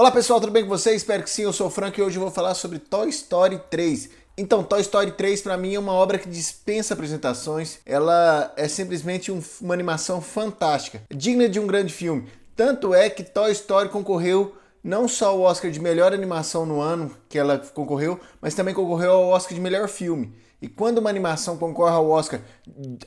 Olá pessoal, tudo bem com vocês? Espero que sim, eu sou o Frank e hoje eu vou falar sobre Toy Story 3. Então, Toy Story 3 para mim é uma obra que dispensa apresentações. Ela é simplesmente um, uma animação fantástica, digna de um grande filme. Tanto é que Toy Story concorreu não só ao Oscar de melhor animação no ano que ela concorreu, mas também concorreu ao Oscar de melhor filme. E quando uma animação concorre ao Oscar,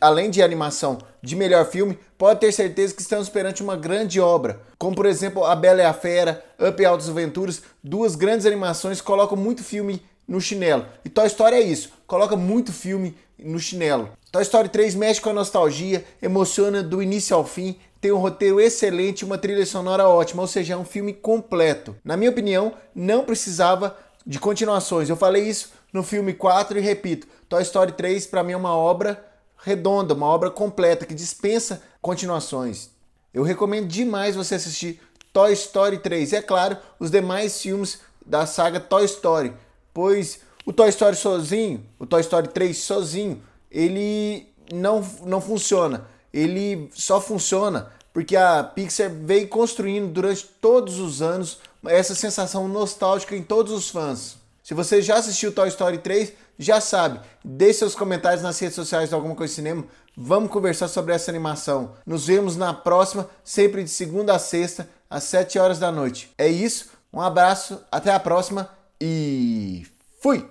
além de animação de melhor filme, pode ter certeza que estamos perante uma grande obra. Como por exemplo A Bela e a Fera, Up e Altas Aventuras, duas grandes animações que colocam muito filme no chinelo. E Toy Story é isso, coloca muito filme no chinelo. Toy Story 3 mexe com a nostalgia, emociona do início ao fim, tem um roteiro excelente uma trilha sonora ótima, ou seja, é um filme completo. Na minha opinião, não precisava de continuações. Eu falei isso no filme 4 e repito, Toy Story 3 para mim é uma obra redonda, uma obra completa que dispensa continuações. Eu recomendo demais você assistir Toy Story 3 e é claro, os demais filmes da saga Toy Story, pois o Toy Story sozinho, o Toy Story 3 sozinho, ele não, não funciona. Ele só funciona porque a Pixar veio construindo durante todos os anos essa sensação nostálgica em todos os fãs. Se você já assistiu Toy Story 3, já sabe. Deixe seus comentários nas redes sociais de Alguma Coisa Cinema. Vamos conversar sobre essa animação. Nos vemos na próxima, sempre de segunda a sexta, às 7 horas da noite. É isso, um abraço, até a próxima e fui!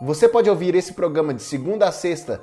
Você pode ouvir esse programa de segunda a sexta